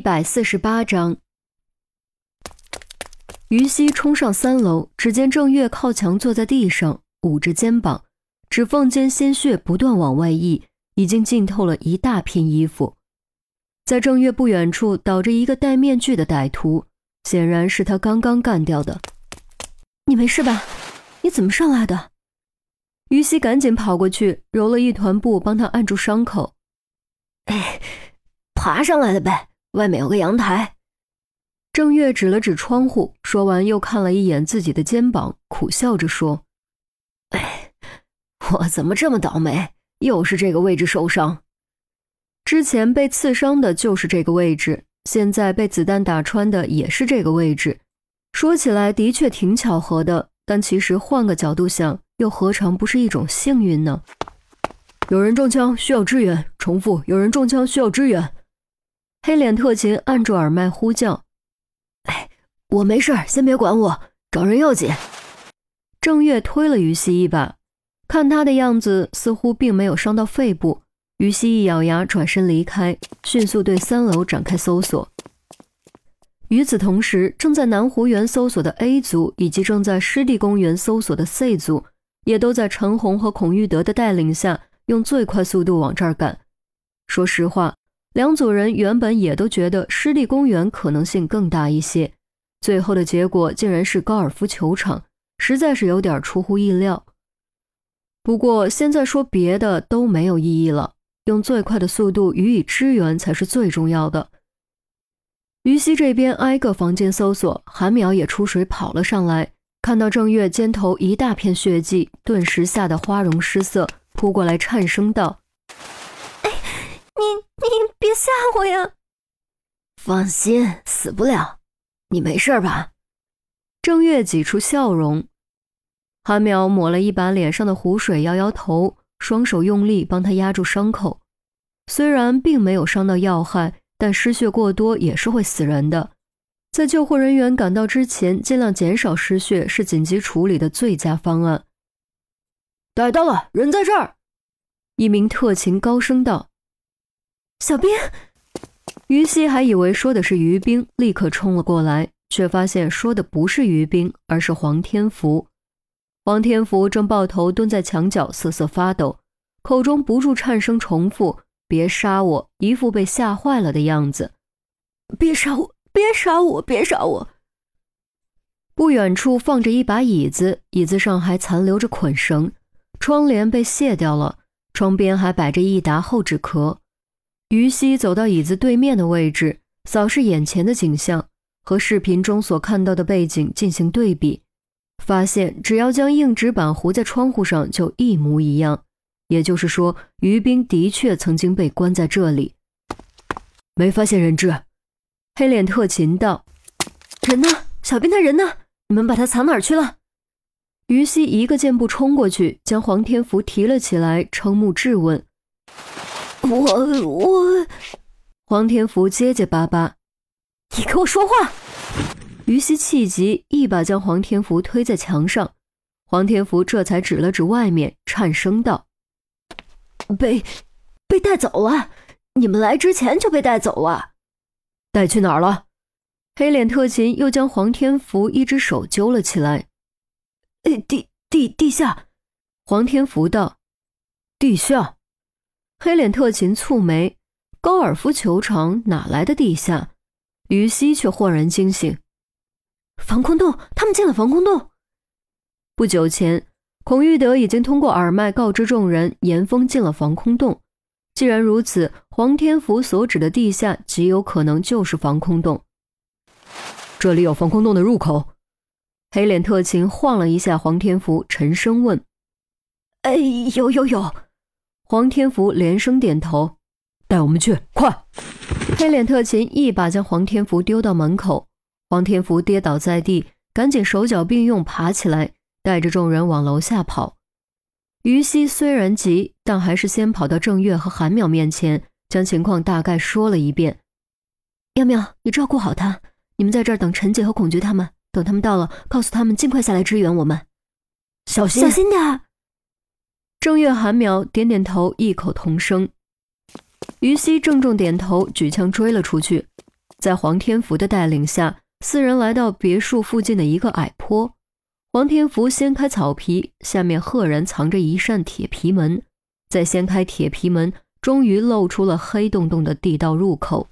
一百四十八章，于西冲上三楼，只见郑月靠墙坐在地上，捂着肩膀，指缝间鲜血不断往外溢，已经浸透了一大片衣服。在郑月不远处倒着一个戴面具的歹徒，显然是他刚刚干掉的。你没事吧？你怎么上来的？于西赶紧跑过去，揉了一团布帮他按住伤口。哎，爬上来的呗。外面有个阳台，郑月指了指窗户，说完又看了一眼自己的肩膀，苦笑着说：“哎，我怎么这么倒霉，又是这个位置受伤？之前被刺伤的就是这个位置，现在被子弹打穿的也是这个位置。说起来的确挺巧合的，但其实换个角度想，又何尝不是一种幸运呢？”有人中枪，需要支援。重复，有人中枪，需要支援。黑脸特勤按住耳麦呼叫：“哎，我没事，先别管我，找人要紧。”郑月推了于西一把，看他的样子，似乎并没有伤到肺部。于西一咬牙，转身离开，迅速对三楼展开搜索。与此同时，正在南湖园搜索的 A 组以及正在湿地公园搜索的 C 组，也都在陈红和孔玉德的带领下，用最快速度往这儿赶。说实话。两组人原本也都觉得湿地公园可能性更大一些，最后的结果竟然是高尔夫球场，实在是有点出乎意料。不过现在说别的都没有意义了，用最快的速度予以支援才是最重要的。于西这边挨个房间搜索，韩淼也出水跑了上来，看到郑月肩头一大片血迹，顿时吓得花容失色，扑过来颤声道。你别吓我呀！放心，死不了。你没事吧？郑月挤出笑容。韩淼抹了一把脸上的湖水，摇摇头，双手用力帮他压住伤口。虽然并没有伤到要害，但失血过多也是会死人的。在救护人员赶到之前，尽量减少失血是紧急处理的最佳方案。逮到了，人在这儿！一名特勤高声道。小兵，于西还以为说的是于冰，立刻冲了过来，却发现说的不是于冰，而是黄天福。黄天福正抱头蹲在墙角，瑟瑟发抖，口中不住颤声重复：“别杀我！”一副被吓坏了的样子。别杀我！别杀我！别杀我！不远处放着一把椅子，椅子上还残留着捆绳，窗帘被卸掉了，窗边还摆着一沓厚纸壳。于西走到椅子对面的位置，扫视眼前的景象，和视频中所看到的背景进行对比，发现只要将硬纸板糊在窗户上，就一模一样。也就是说，于冰的确曾经被关在这里。没发现人质，黑脸特勤道：“人呢？小兵他人呢？你们把他藏哪儿去了？”于西一个箭步冲过去，将黄天福提了起来，瞠目质问。我我，黄天福结结巴巴，你给我说话！于西气急，一把将黄天福推在墙上。黄天福这才指了指外面，颤声道：“被被带走了！你们来之前就被带走了，带去哪儿了？”黑脸特勤又将黄天福一只手揪了起来。“地地地下。”黄天福道，“地下。”黑脸特勤蹙眉，高尔夫球场哪来的地下？于西却豁然惊醒，防空洞，他们进了防空洞。不久前，孔玉德已经通过耳麦告知众人，严峰进了防空洞。既然如此，黄天福所指的地下极有可能就是防空洞。这里有防空洞的入口。黑脸特勤晃了一下黄天福，沉声问：“哎，有有有。”黄天福连声点头，带我们去，快！黑脸特勤一把将黄天福丢到门口，黄天福跌倒在地，赶紧手脚并用爬起来，带着众人往楼下跑。于西虽然急，但还是先跑到郑月和韩淼面前，将情况大概说了一遍。淼淼，你照顾好他，你们在这儿等陈姐和孔菊他们，等他们到了，告诉他们尽快下来支援我们，小心，小心点。正月、韩淼点点头，异口同声。于西郑重点头，举枪追了出去。在黄天福的带领下，四人来到别墅附近的一个矮坡。黄天福掀开草皮，下面赫然藏着一扇铁皮门。再掀开铁皮门，终于露出了黑洞洞的地道入口。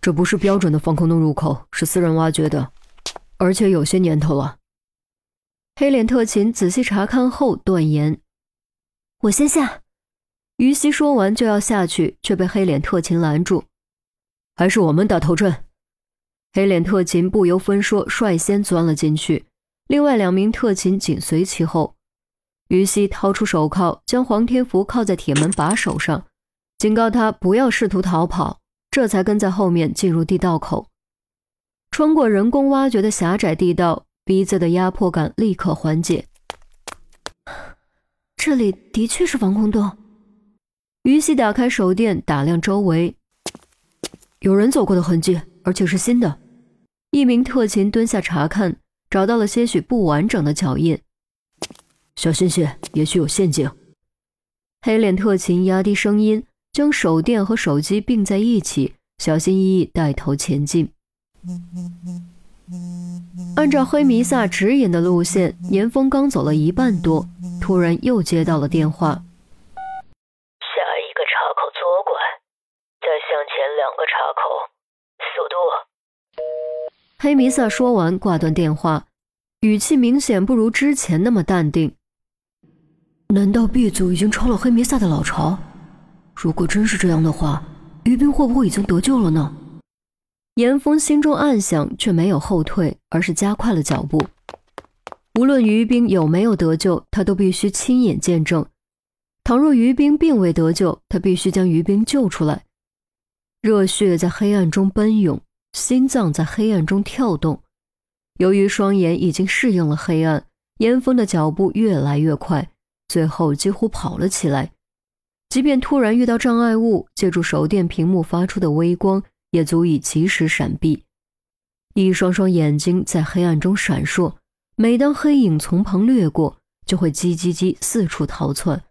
这不是标准的防空洞入口，是私人挖掘的，而且有些年头了。黑脸特勤仔细查看后断言：“我先下。”于西说完就要下去，却被黑脸特勤拦住：“还是我们打头阵。”黑脸特勤不由分说，率先钻了进去。另外两名特勤紧随其后，于西掏出手铐，将黄天福铐在铁门把手上，警告他不要试图逃跑，这才跟在后面进入地道口。穿过人工挖掘的狭窄地道，鼻子的压迫感立刻缓解。这里的确是防空洞。于西打开手电，打量周围，有人走过的痕迹，而且是新的。一名特勤蹲下查看。找到了些许不完整的脚印，小心些，也许有陷阱。黑脸特勤压低声音，将手电和手机并在一起，小心翼翼带头前进。按照黑弥撒指引的路线，严峰刚走了一半多，突然又接到了电话。下一个岔口左拐，再向前两个岔口，速度。黑弥撒说完，挂断电话，语气明显不如之前那么淡定。难道 B 组已经抄了黑弥撒的老巢？如果真是这样的话，于斌会不会已经得救了呢？严峰心中暗想，却没有后退，而是加快了脚步。无论于冰有没有得救，他都必须亲眼见证。倘若于冰并未得救，他必须将于冰救出来。热血在黑暗中奔涌。心脏在黑暗中跳动，由于双眼已经适应了黑暗，严峰的脚步越来越快，最后几乎跑了起来。即便突然遇到障碍物，借助手电屏幕发出的微光，也足以及时闪避。一双双眼睛在黑暗中闪烁，每当黑影从旁掠过，就会叽叽叽四处逃窜。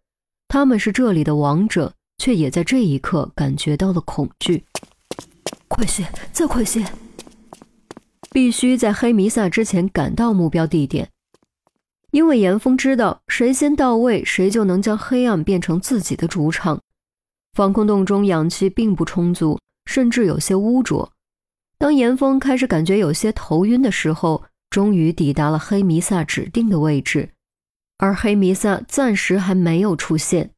他们是这里的王者，却也在这一刻感觉到了恐惧。快些，再快些！必须在黑弥撒之前赶到目标地点，因为严峰知道，谁先到位，谁就能将黑暗变成自己的主场。防空洞中氧气并不充足，甚至有些污浊。当严峰开始感觉有些头晕的时候，终于抵达了黑弥撒指定的位置，而黑弥撒暂时还没有出现。